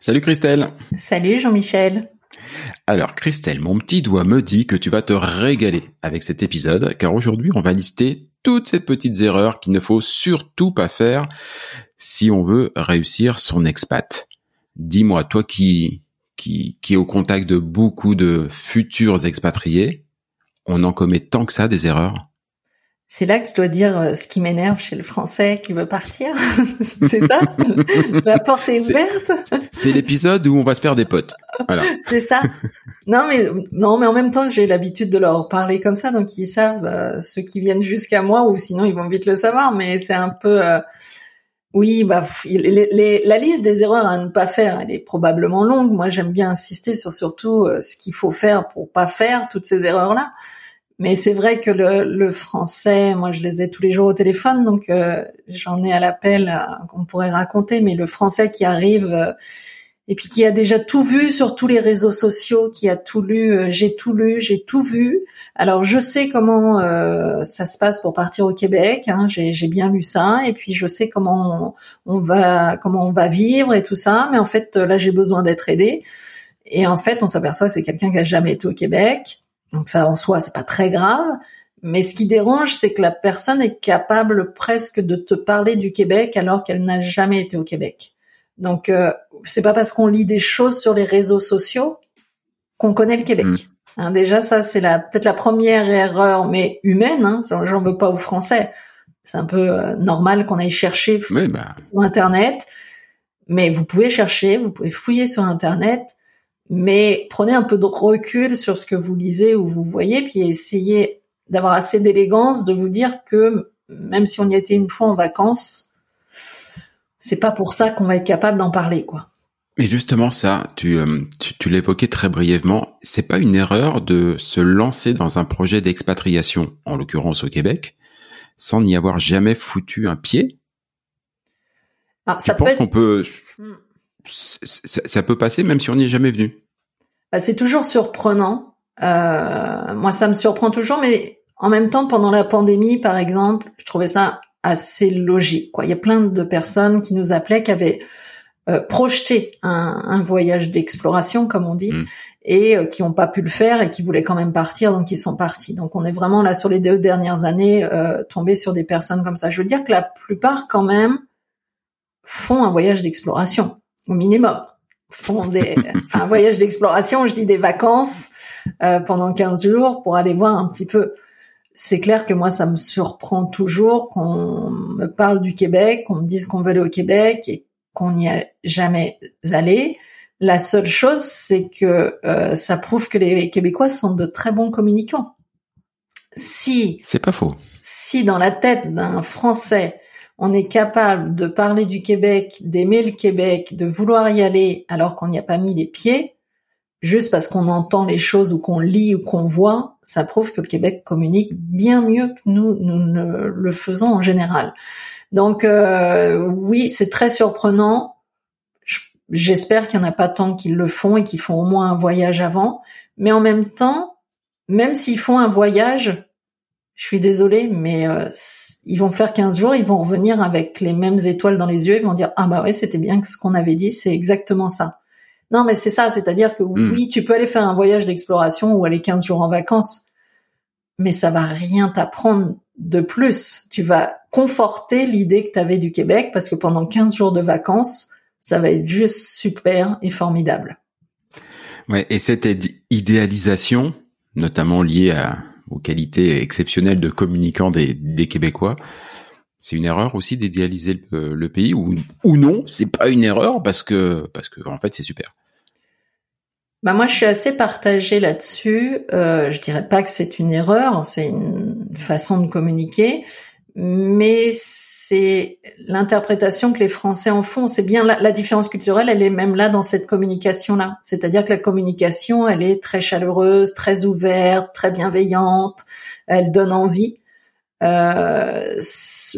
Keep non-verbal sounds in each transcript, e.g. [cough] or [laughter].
Salut Christelle. Salut Jean-Michel. Alors Christelle, mon petit doigt me dit que tu vas te régaler avec cet épisode, car aujourd'hui on va lister toutes ces petites erreurs qu'il ne faut surtout pas faire si on veut réussir son expat. Dis-moi, toi qui, qui, qui est au contact de beaucoup de futurs expatriés, on en commet tant que ça des erreurs? C'est là que je dois dire euh, ce qui m'énerve chez le français qui veut partir. [laughs] c'est ça? La porte est ouverte? C'est l'épisode où on va se faire des potes. Voilà. c'est ça. Non mais non mais en même temps, j'ai l'habitude de leur parler comme ça donc ils savent euh, ceux qui viennent jusqu'à moi ou sinon ils vont vite le savoir mais c'est un peu euh, oui, bah la liste des erreurs à ne pas faire, elle est probablement longue. Moi, j'aime bien insister sur surtout ce qu'il faut faire pour pas faire toutes ces erreurs-là. Mais c'est vrai que le, le, français, moi je les ai tous les jours au téléphone, donc euh, j'en ai à l'appel euh, qu'on pourrait raconter. Mais le français qui arrive euh, et puis qui a déjà tout vu sur tous les réseaux sociaux, qui a tout lu, j'ai tout lu, j'ai tout vu. Alors je sais comment ça se passe pour partir au Québec, hein, j'ai bien lu ça, et puis je sais comment on, on, va comment on va vivre et tout ça. Mais en fait là j'ai besoin d'être aidé. Et en fait on s'aperçoit que c'est quelqu'un qui a jamais été au Québec donc ça en soi, c'est pas très grave. Mais ce qui dérange, c'est que la personne est capable presque de te parler du Québec alors qu'elle n'a jamais été au Québec. Donc euh, c'est pas parce qu'on lit des choses sur les réseaux sociaux qu'on connaît le Québec. Mm. Hein, déjà ça c'est la peut-être la première erreur, mais humaine. Hein, J'en veux pas aux Français. C'est un peu euh, normal qu'on aille chercher sur bah. Internet. Mais vous pouvez chercher, vous pouvez fouiller sur Internet mais prenez un peu de recul sur ce que vous lisez ou vous voyez, puis essayez d'avoir assez d'élégance de vous dire que même si on y été une fois en vacances, c'est pas pour ça qu'on va être capable d'en parler, quoi. Mais justement, ça, tu, euh, tu, tu l'évoquais très brièvement, c'est pas une erreur de se lancer dans un projet d'expatriation, en l'occurrence au Québec, sans n'y avoir jamais foutu un pied. Alors, ça peut qu'on peut ça, peut passer même si on n'y est jamais venu. Bah, c'est toujours surprenant. Euh, moi, ça me surprend toujours, mais en même temps, pendant la pandémie, par exemple, je trouvais ça assez logique. Quoi. Il y a plein de personnes qui nous appelaient, qui avaient euh, projeté un, un voyage d'exploration, comme on dit, mm. et euh, qui n'ont pas pu le faire et qui voulaient quand même partir, donc ils sont partis. Donc on est vraiment là sur les deux dernières années euh, tombé sur des personnes comme ça. Je veux dire que la plupart, quand même, font un voyage d'exploration au minimum, font des, [laughs] enfin, un voyage d'exploration, je dis des vacances euh, pendant 15 jours pour aller voir un petit peu. C'est clair que moi, ça me surprend toujours qu'on me parle du Québec, qu'on me dise qu'on veut aller au Québec et qu'on n'y a jamais allé. La seule chose, c'est que euh, ça prouve que les Québécois sont de très bons communicants. Si c'est pas faux. Si dans la tête d'un Français on est capable de parler du Québec, d'aimer le Québec, de vouloir y aller alors qu'on n'y a pas mis les pieds, juste parce qu'on entend les choses ou qu'on lit ou qu'on voit, ça prouve que le Québec communique bien mieux que nous, nous ne le faisons en général. Donc euh, oui, c'est très surprenant. J'espère qu'il n'y en a pas tant qui le font et qui font au moins un voyage avant. Mais en même temps, même s'ils font un voyage, je suis désolée, mais euh, ils vont faire 15 jours, ils vont revenir avec les mêmes étoiles dans les yeux, ils vont dire ah bah ouais c'était bien ce qu'on avait dit, c'est exactement ça. Non mais c'est ça, c'est-à-dire que hmm. oui tu peux aller faire un voyage d'exploration ou aller 15 jours en vacances, mais ça va rien t'apprendre de plus. Tu vas conforter l'idée que tu avais du Québec parce que pendant 15 jours de vacances, ça va être juste super et formidable. Ouais, et cette idéalisation, notamment liée à, aux qualités exceptionnelles de communicants des, des Québécois, c'est une erreur aussi d'idéaliser le, pays ou, ou non, c'est pas une erreur parce que parce que en fait c'est super. Bah moi je suis assez partagée là-dessus. Euh, je dirais pas que c'est une erreur, c'est une façon de communiquer mais c'est l'interprétation que les Français en font. C'est bien la, différence culturelle, elle est même là dans cette communication-là. C'est-à-dire que la communication, elle est très chaleureuse, très ouverte, très bienveillante, elle donne envie. Euh,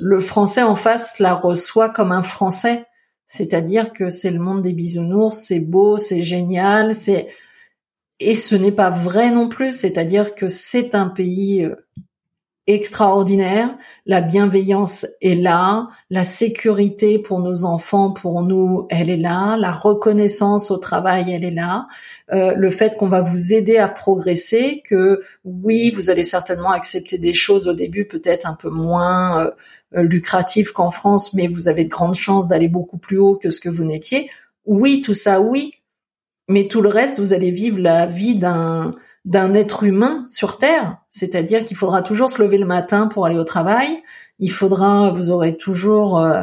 le Français en face la reçoit comme un Français, c'est-à-dire que c'est le monde des bisounours, c'est beau, c'est génial, c'est et ce n'est pas vrai non plus, c'est-à-dire que c'est un pays euh, extraordinaire. La bienveillance est là, la sécurité pour nos enfants, pour nous, elle est là, la reconnaissance au travail, elle est là. Euh, le fait qu'on va vous aider à progresser, que oui, vous allez certainement accepter des choses au début peut-être un peu moins euh, euh, lucratives qu'en France, mais vous avez de grandes chances d'aller beaucoup plus haut que ce que vous n'étiez. Oui, tout ça, oui. Mais tout le reste, vous allez vivre la vie d'un d'un être humain sur Terre, c'est-à-dire qu'il faudra toujours se lever le matin pour aller au travail, il faudra, vous aurez toujours euh,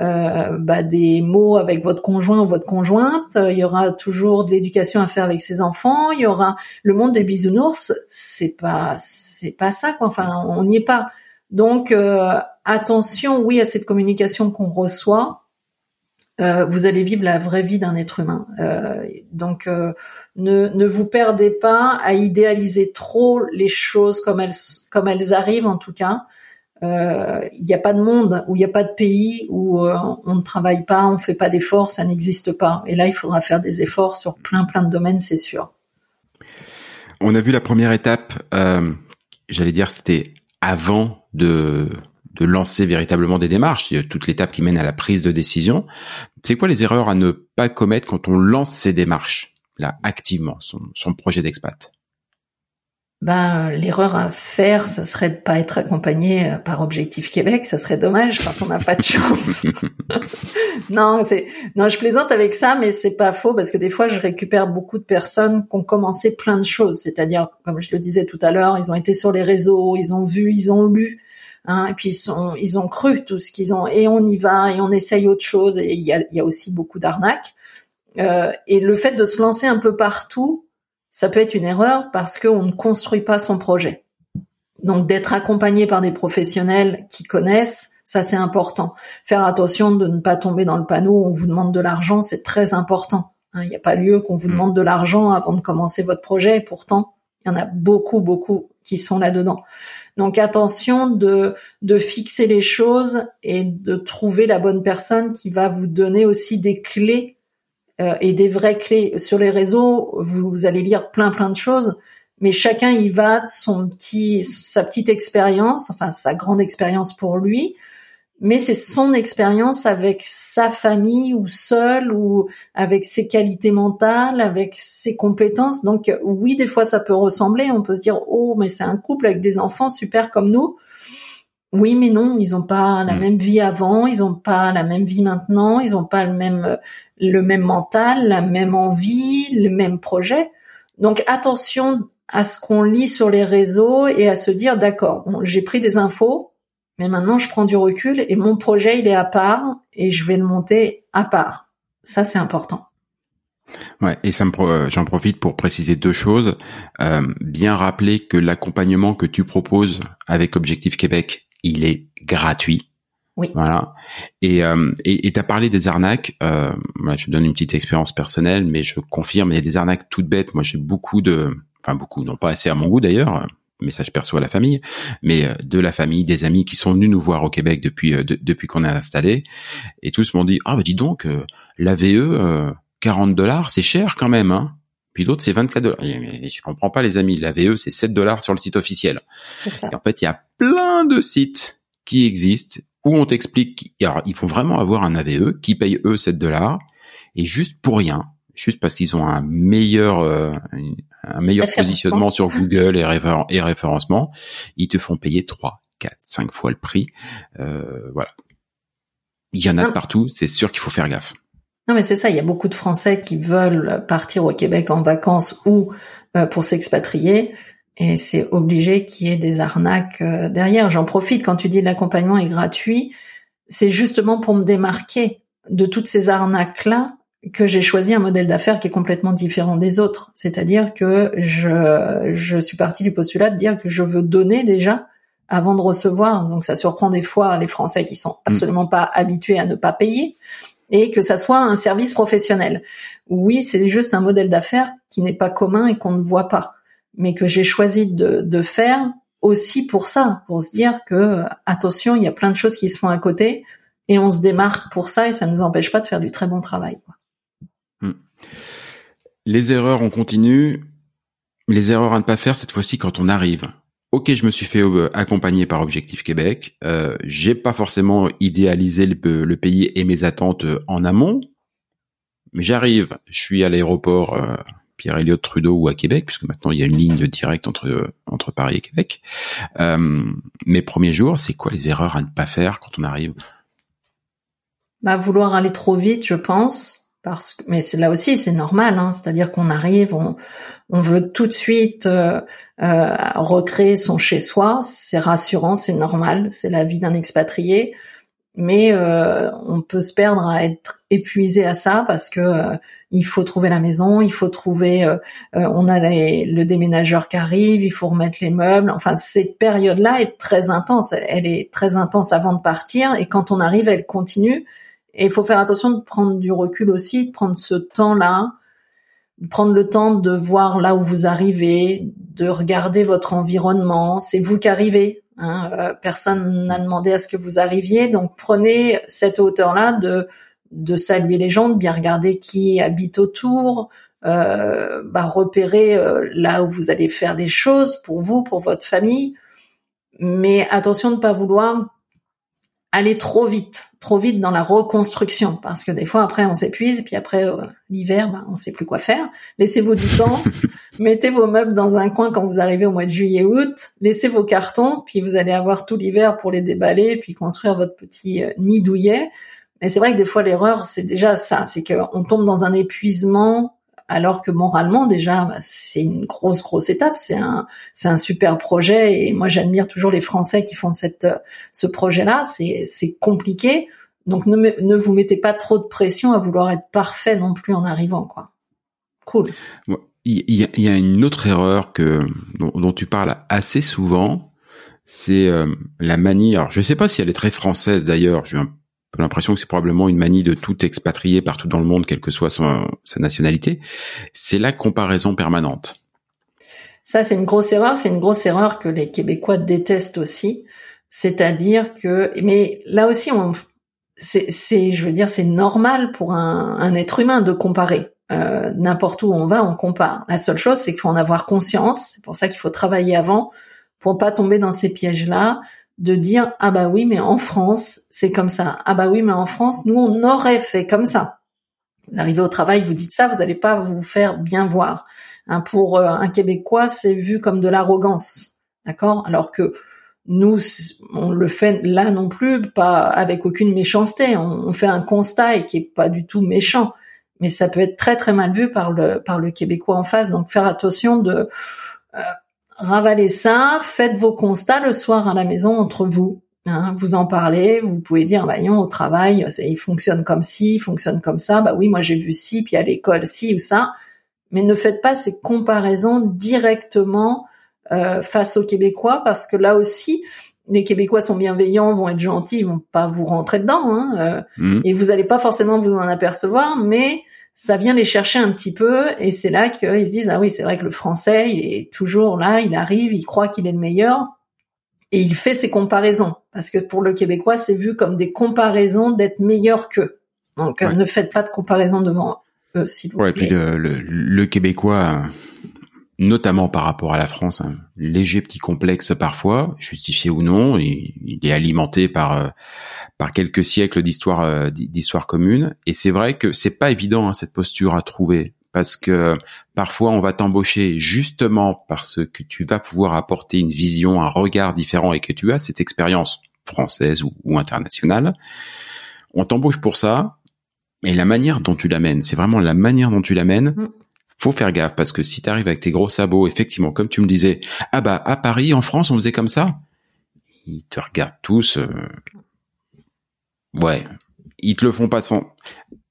euh, bah, des mots avec votre conjoint ou votre conjointe, il y aura toujours de l'éducation à faire avec ses enfants, il y aura le monde des bisounours, c'est pas c'est pas ça quoi, enfin on n'y est pas. Donc euh, attention, oui à cette communication qu'on reçoit, euh, vous allez vivre la vraie vie d'un être humain. Euh, donc, euh, ne, ne vous perdez pas à idéaliser trop les choses comme elles, comme elles arrivent en tout cas. Il n'y a pas de monde où il n'y a pas de pays où on ne travaille pas, on ne fait pas d'efforts, ça n'existe pas. Et là, il faudra faire des efforts sur plein plein de domaines, c'est sûr. On a vu la première étape. J'allais dire, c'était avant de de lancer véritablement des démarches, toute l'étape qui mène à la prise de décision. C'est quoi les erreurs à ne pas commettre quand on lance ces démarches, là, activement, son, son projet d'expat? Ben, l'erreur à faire, ça serait de pas être accompagné euh, par Objectif Québec. Ça serait dommage quand on n'a pas de [laughs] chance. [laughs] non, c'est non, je plaisante avec ça, mais c'est pas faux parce que des fois, je récupère beaucoup de personnes qui ont commencé plein de choses. C'est-à-dire, comme je le disais tout à l'heure, ils ont été sur les réseaux, ils ont vu, ils ont lu, Hein, et puis ils, sont, ils ont cru tout ce qu'ils ont et on y va et on essaye autre chose et il y a, y a aussi beaucoup d'arnaques. Euh, et le fait de se lancer un peu partout, ça peut être une erreur parce qu'on ne construit pas son projet. Donc d'être accompagné par des professionnels qui connaissent, ça c'est important. Faire attention de ne pas tomber dans le panneau où on vous demande de l'argent, c'est très important. Hein, il n'y a pas lieu qu'on vous mmh. demande de l'argent avant de commencer votre projet. Et pourtant, il y en a beaucoup, beaucoup qui sont là-dedans. Donc attention de, de fixer les choses et de trouver la bonne personne qui va vous donner aussi des clés euh, et des vraies clés. Sur les réseaux, vous, vous, allez lire plein plein de choses, mais chacun y va de son petit, sa petite expérience, enfin sa grande expérience pour lui mais c'est son expérience avec sa famille ou seul ou avec ses qualités mentales, avec ses compétences. Donc oui, des fois ça peut ressembler, on peut se dire oh mais c'est un couple avec des enfants super comme nous. Oui, mais non, ils n'ont pas la mm. même vie avant, ils n'ont pas la même vie maintenant, ils n'ont pas le même le même mental, la même envie, le même projet. Donc attention à ce qu'on lit sur les réseaux et à se dire d'accord, j'ai pris des infos, mais maintenant, je prends du recul et mon projet, il est à part et je vais le monter à part. Ça, c'est important. Ouais, et ça me euh, j'en profite pour préciser deux choses. Euh, bien rappeler que l'accompagnement que tu proposes avec Objectif Québec, il est gratuit. Oui. Voilà. Et euh, et tu as parlé des arnaques. Euh, moi, je donne une petite expérience personnelle, mais je confirme, il y a des arnaques toutes bêtes. Moi, j'ai beaucoup de, enfin beaucoup, non pas assez à mon goût d'ailleurs, message perso à la famille, mais euh, de la famille, des amis qui sont venus nous voir au Québec depuis euh, depuis qu'on est installé, et tous m'ont dit ah bah dis donc euh, la VE 40 dollars c'est cher quand même hein. puis l'autre c'est 24 dollars. Je comprends pas les amis, la VE c'est 7 dollars sur le site officiel. Ça. Et en fait, il y a plein de sites qui existent où on t'explique, alors il faut vraiment avoir un AVE qui paye eux 7 dollars et juste pour rien, juste parce qu'ils ont un meilleur euh, un meilleur positionnement sur [laughs] Google et, et référencement, ils te font payer 3, 4, 5 fois le prix. Euh, voilà. Il y en a de partout, c'est sûr qu'il faut faire gaffe. Non mais c'est ça, il y a beaucoup de Français qui veulent partir au Québec en vacances ou euh, pour s'expatrier et c'est obligé qu'il y ait des arnaques derrière. J'en profite quand tu dis l'accompagnement est gratuit, c'est justement pour me démarquer de toutes ces arnaques là que j'ai choisi un modèle d'affaires qui est complètement différent des autres. C'est-à-dire que je, je suis partie du postulat de dire que je veux donner déjà avant de recevoir. Donc ça surprend des fois les Français qui sont mm. absolument pas habitués à ne pas payer et que ça soit un service professionnel. Oui, c'est juste un modèle d'affaires qui n'est pas commun et qu'on ne voit pas, mais que j'ai choisi de, de faire aussi pour ça, pour se dire que attention, il y a plein de choses qui se font à côté et on se démarque pour ça et ça ne nous empêche pas de faire du très bon travail. Quoi. Les erreurs, on continue. Les erreurs à ne pas faire cette fois-ci quand on arrive. Ok, je me suis fait euh, accompagner par Objectif Québec. Euh, j'ai pas forcément idéalisé le, pays et mes attentes euh, en amont, mais j'arrive. Je suis à l'aéroport euh, Pierre Elliott Trudeau ou à Québec, puisque maintenant il y a une ligne directe entre entre Paris et Québec. mes premiers jours, c'est quoi les erreurs à ne pas faire quand on arrive? Bah vouloir aller trop vite, je pense parce que mais là aussi c'est normal hein, c'est-à-dire qu'on arrive on, on veut tout de suite euh, euh, recréer son chez soi c'est rassurant c'est normal c'est la vie d'un expatrié. Mais euh, on peut se perdre à être épuisé à ça parce que euh, il faut trouver la maison il faut trouver euh, on a le déménageur qui arrive il faut remettre les meubles. Enfin cette période là est très intense. Elle est très intense avant de partir et quand on arrive elle continue et il faut faire attention de prendre du recul aussi, de prendre ce temps-là, de prendre le temps de voir là où vous arrivez, de regarder votre environnement. C'est vous qui arrivez. Hein. Euh, personne n'a demandé à ce que vous arriviez. Donc prenez cette hauteur-là de, de saluer les gens, de bien regarder qui habite autour, euh, bah, repérer euh, là où vous allez faire des choses pour vous, pour votre famille. Mais attention de ne pas vouloir aller trop vite, trop vite dans la reconstruction, parce que des fois après on s'épuise, puis après euh, l'hiver, bah, on sait plus quoi faire. Laissez-vous du temps, [laughs] mettez vos meubles dans un coin quand vous arrivez au mois de juillet-août, laissez vos cartons, puis vous allez avoir tout l'hiver pour les déballer, puis construire votre petit euh, nid douillet. Mais c'est vrai que des fois l'erreur, c'est déjà ça, c'est qu'on tombe dans un épuisement alors que moralement déjà bah, c'est une grosse grosse étape. C'est un c'est un super projet. Et moi j'admire toujours les Français qui font cette ce projet là c'est c'est compliqué. Donc ne ne vous mettez pas trop de pression à vouloir être parfait non plus en arrivant quoi. Cool. Il y, a, il y a une autre erreur que dont, tu parles assez souvent. C'est euh, la manie. Alors je sais pas si elle est très française d'ailleurs. Un l'impression que c'est probablement une manie de tout expatrier partout dans le monde, quelle que soit sa nationalité. C'est la comparaison permanente. Ça, c'est une grosse erreur. C'est une grosse erreur que les Québécois détestent aussi. C'est-à-dire que, mais là aussi, on, c'est, je veux dire, c'est normal pour un, un, être humain de comparer. Euh, n'importe où on va, on compare. La seule chose, c'est qu'il faut en avoir conscience. C'est pour ça qu'il faut travailler avant pour pas tomber dans ces pièges-là de dire ah bah oui mais en France c'est comme ça. Ah bah oui mais en France nous on aurait fait comme ça. Vous arrivez au travail vous dites ça vous n'allez pas vous faire bien voir. Hein, pour euh, un Québécois c'est vu comme de l'arrogance. D'accord? Alors que nous on le fait là non plus pas avec aucune méchanceté. On, fait un constat et qui est pas du tout méchant. Mais ça peut être très très mal vu par le par le Québécois en face. Donc faire attention de euh, ravalez ça, faites vos constats le soir à la maison entre vous. Hein, vous en parlez, vous pouvez dire, bah, voyons, au travail, il fonctionne comme ci, il fonctionne comme ça, bah oui, moi j'ai vu ci, puis à l'école ci ou ça, mais ne faites pas ces comparaisons directement euh, face aux Québécois, parce que là aussi, les Québécois sont bienveillants, vont être gentils, ils vont pas vous rentrer dedans, hein, euh, mmh. et vous n'allez pas forcément vous en apercevoir, mais ça vient les chercher un petit peu et c'est là qu'ils se disent ah oui c'est vrai que le français il est toujours là il arrive il croit qu'il est le meilleur. Et il fait ses comparaisons. Parce que pour le québécois c'est vu comme des comparaisons d'être meilleur qu'eux. Donc ne faites pas de comparaison devant eux, s'il vous ouais. Et puis le, le, le Québécois, notamment par rapport à la France, un léger petit complexe parfois, justifié ou non, il, il est alimenté par euh, par quelques siècles d'histoire euh, d'histoire commune. Et c'est vrai que c'est pas évident hein, cette posture à trouver parce que parfois on va t'embaucher justement parce que tu vas pouvoir apporter une vision, un regard différent et que tu as cette expérience française ou, ou internationale. On t'embauche pour ça, mais la manière dont tu l'amènes, c'est vraiment la manière dont tu l'amènes. Faut faire gaffe parce que si tu arrives avec tes gros sabots, effectivement, comme tu me disais, ah bah à Paris, en France, on faisait comme ça? Ils te regardent tous. Euh... Ouais, ils te le font pas sans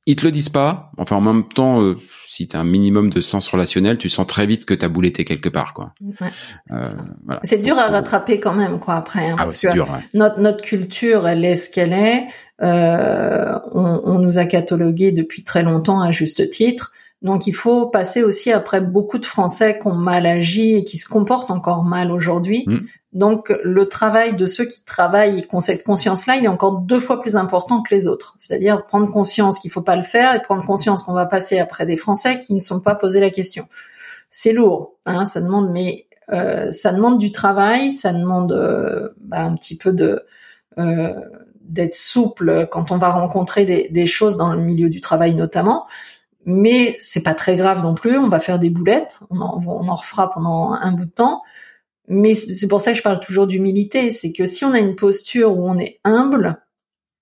ils te le disent pas. Enfin, en même temps, euh, si tu as un minimum de sens relationnel, tu sens très vite que t'as bouletté quelque part, quoi. Ouais. Euh, voilà. C'est dur à rattraper quand même, quoi. Après, hein, ah parce que dur, ouais. notre notre culture, elle est ce qu'elle est. Euh, on, on, nous a catalogué depuis très longtemps à juste titre. Donc, il faut passer aussi après beaucoup de Français qui ont mal agi et qui se comportent encore mal aujourd'hui. Mm. Donc, le travail de ceux qui travaillent et qui ont cette conscience-là, il est encore deux fois plus important que les autres. C'est-à-dire prendre conscience qu'il faut pas le faire et prendre conscience qu'on va passer après des Français qui ne sont pas posés la question. C'est lourd, hein, ça demande, mais euh, ça demande du travail, ça demande euh, bah, un petit peu de euh, d'être souple quand on va rencontrer des, des, choses dans le milieu du travail notamment. Mais c'est pas très grave non plus. On va faire des boulettes, on en, on en refera pendant un bout de temps. Mais c'est pour ça que je parle toujours d'humilité, c'est que si on a une posture où on est humble,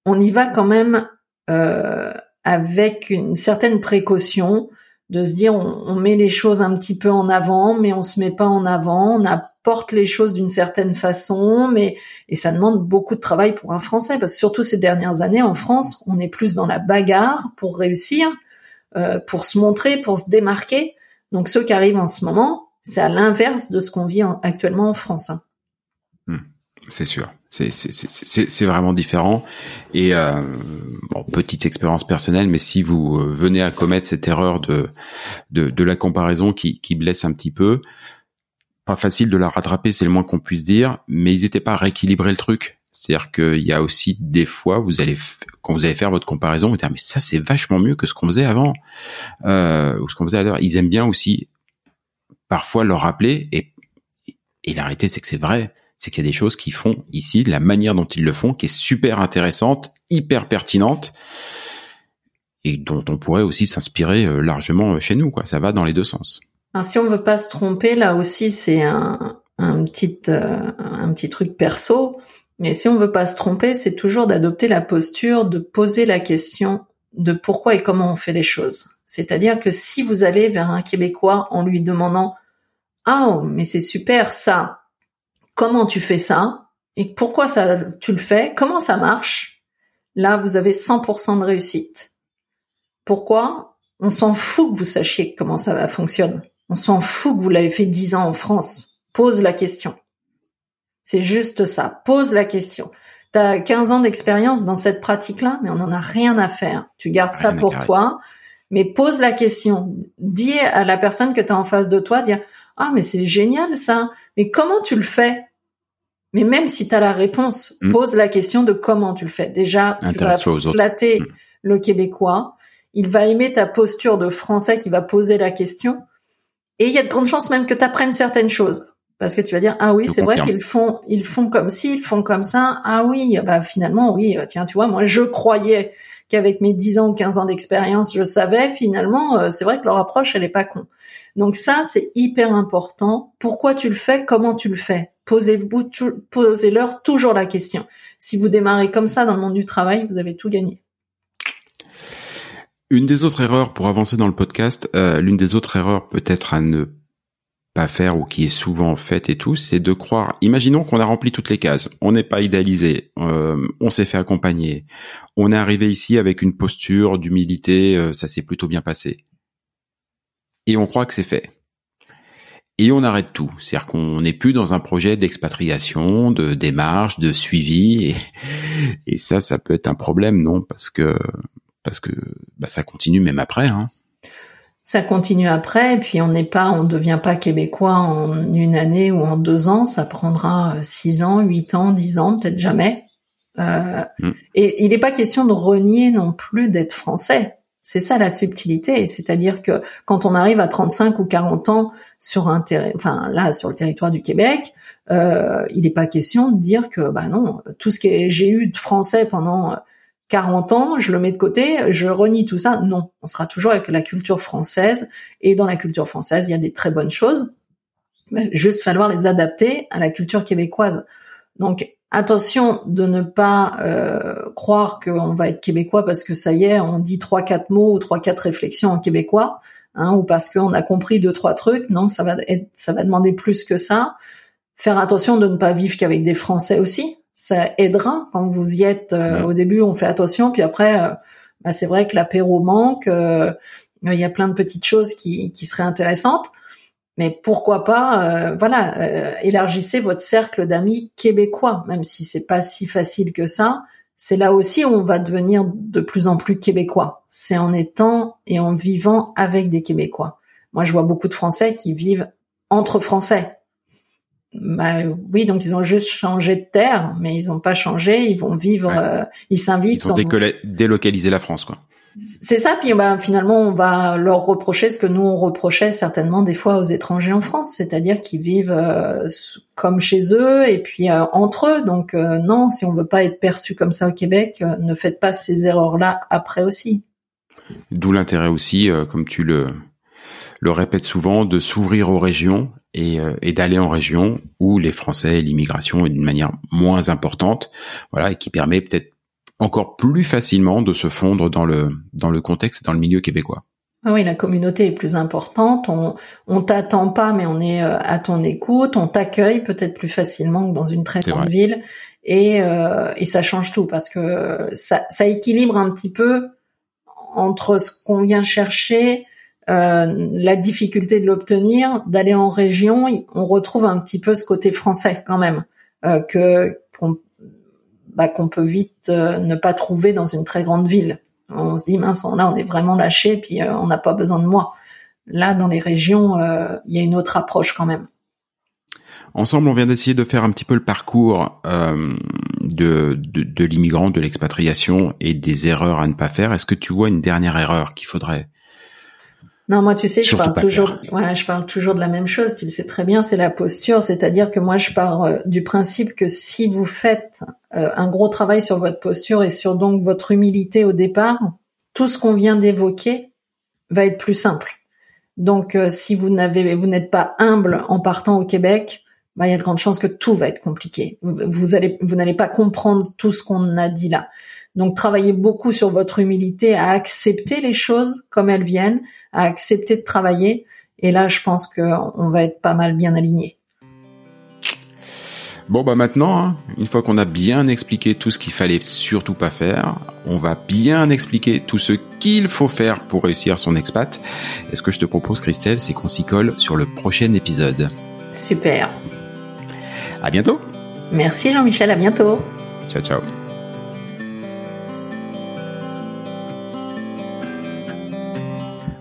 on y va quand même euh, avec une certaine précaution, de se dire on, on, met les choses un petit peu en avant, mais on se met pas en avant, on apporte les choses d'une certaine façon, mais et ça demande beaucoup de travail pour un Français, parce que surtout ces dernières années en France, on est plus dans la bagarre pour réussir, euh, pour se montrer, pour se démarquer. Donc ceux qui arrivent en ce moment, c'est à l'inverse de ce qu'on vit en, actuellement en France. Hein. Mmh, c'est sûr. C'est vraiment différent. Et euh, bon, petite expérience personnelle, mais si vous euh, venez à commettre cette erreur de de, de la comparaison qui, qui blesse un petit peu, pas facile de la rattraper, c'est le moins qu'on puisse dire. Mais ils n'étaient pas à rééquilibrer le truc. C'est-à-dire qu'il y a aussi des fois, vous allez quand vous allez faire votre comparaison, vous dire mais ça c'est vachement mieux que ce qu'on faisait avant euh, ou ce qu'on faisait à l'heure. Ils aiment bien aussi parfois leur rappeler et et la c'est que c'est vrai c'est qu'il y a des choses qu'ils font ici, la manière dont ils le font, qui est super intéressante, hyper pertinente, et dont on pourrait aussi s'inspirer largement chez nous. Quoi. Ça va dans les deux sens. Si on veut pas se tromper, là aussi c'est un, un petit euh, un petit truc perso. Mais si on veut pas se tromper, c'est toujours d'adopter la posture de poser la question de pourquoi et comment on fait les choses. C'est-à-dire que si vous allez vers un Québécois en lui demandant ah mais c'est super ça, comment tu fais ça? Et pourquoi ça tu le fais, comment ça marche, là vous avez 100% de réussite. Pourquoi? On s'en fout que vous sachiez comment ça fonctionne. On s'en fout que vous l'avez fait 10 ans en France. Pose la question. C'est juste ça. Pose la question. T'as 15 ans d'expérience dans cette pratique-là, mais on n'en a rien à faire. Tu gardes ça pour toi, mais pose la question. Dis à la personne que tu as en face de toi, dire ah mais c'est génial ça. Mais comment tu le fais? Mais même si tu as la réponse, Mm. pose la question de comment tu le fais. Déjà, tu vas flatter Mm. le Québécois. Il va aimer ta posture de Français qui va poser la question. Et il y a de grandes chances même que tu apprennes certaines choses. Parce que tu vas dire ah oui c'est vrai qu'ils font ils font comme ci ils font comme ça. Ah oui bah finalement oui euh, tiens tu vois moi je croyais qu'avec mes 10 ans ou 15 ans d'expérience je savais. Finalement euh, c'est vrai que leur approche elle est pas con. Donc ça c'est hyper important. Pourquoi tu le fais? Comment tu le fais? Posez-vous posez-leur toujours la question. Si vous démarrez comme ça dans le monde du travail vous avez tout gagné. Une des autres erreurs pour avancer dans le podcast, euh, l'une des autres erreurs peut-être à ne pas faire ou qui est souvent faite et tout, c'est de croire. Imaginons qu'on a rempli toutes les cases, on n'est pas idéalisé, euh, on s'est fait accompagner, on est arrivé ici avec une posture d'humilité, euh, ça s'est plutôt bien passé, et on croit que c'est fait. Et on arrête tout, c'est-à-dire qu'on n'est plus dans un projet d'expatriation, de démarche, de suivi, et, et ça, ça peut être un problème, non? Parce que parce que bah, ça continue même après. Hein. Ça continue après et puis on n'est pas on devient pas québécois en une année ou en deux ans. Ça prendra euh, six ans huit ans dix ans peut-être jamais. Euh, Mm. et il n'est pas question de renier non plus d'être français. C'est ça la subtilité, c'est-à-dire que quand on arrive à 35 ou 40 ans sur un enfin là sur le territoire du Québec, euh, il n'est pas question de dire que bah non, tout ce que j'ai eu de français pendant 40 ans, je le mets de côté, je renie tout ça. Non, on sera toujours avec la culture française et dans la culture française, il y a des très bonnes choses. Mais juste falloir les adapter à la culture québécoise. Donc Attention de ne pas euh, croire qu'on va être québécois parce que ça y est, on dit trois quatre mots ou trois quatre réflexions en québécois, hein, ou parce qu'on a compris deux trois trucs. Non, ça va être, ça va demander plus que ça. Faire attention de ne pas vivre qu'avec des Français aussi, ça aidera quand vous y êtes. Euh, au début, on fait attention, puis après, euh, bah, c'est vrai que l'apéro manque. Il y a plein de petites choses qui, qui seraient intéressantes. Mais pourquoi pas, euh, voilà, euh, élargissez votre cercle d'amis québécois, même si c'est pas si facile que ça. C'est là aussi où on va devenir de plus en plus québécois. C'est en étant et en vivant avec des Québécois. Moi, je vois beaucoup de Français qui vivent entre Français. Bah, oui, donc ils ont juste changé de terre, mais ils n'ont pas changé. Ils vont vivre, euh, ils s'invitent. Ils ont délocalisé la France, quoi. C'est ça, puis bah, finalement on va leur reprocher ce que nous on reprochait certainement des fois aux étrangers en France, c'est-à-dire qu'ils vivent euh, comme chez eux et puis euh, entre eux. Donc non, si on veut pas être perçu comme ça au Québec, ne faites pas ces erreurs-là après aussi. D'où l'intérêt aussi, comme tu le le répètes souvent, de s'ouvrir aux régions et, et d'aller en région où les Français et l'immigration est d'une manière moins importante, voilà, et qui permet peut-être encore plus facilement de se fondre dans le dans le contexte et dans le milieu québécois. Ah oui, la communauté est plus importante. On on t'attend pas, mais on est euh, à ton écoute. On t'accueille peut-être plus facilement que dans une très grande ville, et euh, et ça change tout parce que ça ça équilibre un petit peu entre ce qu'on vient chercher, euh, la difficulté de l'obtenir, d'aller en région. On retrouve un petit peu ce côté français quand même euh, que qu'on bah, peut vite euh, ne pas trouver dans une très grande ville. On se dit mince, là on est vraiment lâché, puis euh, on n'a pas besoin de moi. Là, dans les régions, euh, il y a une autre approche quand même. Ensemble, on vient d'essayer de faire un petit peu le parcours de, de, de l'immigrant, de l'expatriation et des erreurs à ne pas faire. Est-ce que tu vois une dernière erreur qu'il faudrait non, moi, tu sais, je parle toujours, ouais, je parle toujours de la même chose. Tu le sais très bien, c'est la posture. C'est-à-dire que moi, je pars euh, du principe que si vous faites euh, un gros travail sur votre posture et sur donc votre humilité au départ, tout ce qu'on vient d'évoquer va être plus simple. Donc, euh, si vous n'avez, vous n'êtes pas humble en partant au Québec, bah, il y a de grandes chances que tout va être compliqué. Vous allez, vous n'allez pas comprendre tout ce qu'on a dit là. Donc travaillez beaucoup sur votre humilité à accepter les choses comme elles viennent, à accepter de travailler. Et là, je pense qu'on va être pas mal bien aligné. Bon bah maintenant, hein, une fois qu'on a bien expliqué tout ce qu'il fallait surtout pas faire, on va bien expliquer tout ce qu'il faut faire pour réussir son expat. Et ce que je te propose, Christelle, c'est qu'on s'y colle sur le prochain épisode. Super. À bientôt. Merci Jean-Michel, à bientôt. Ciao ciao.